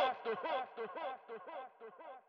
hook, the hook, the hook, the hook, the hook.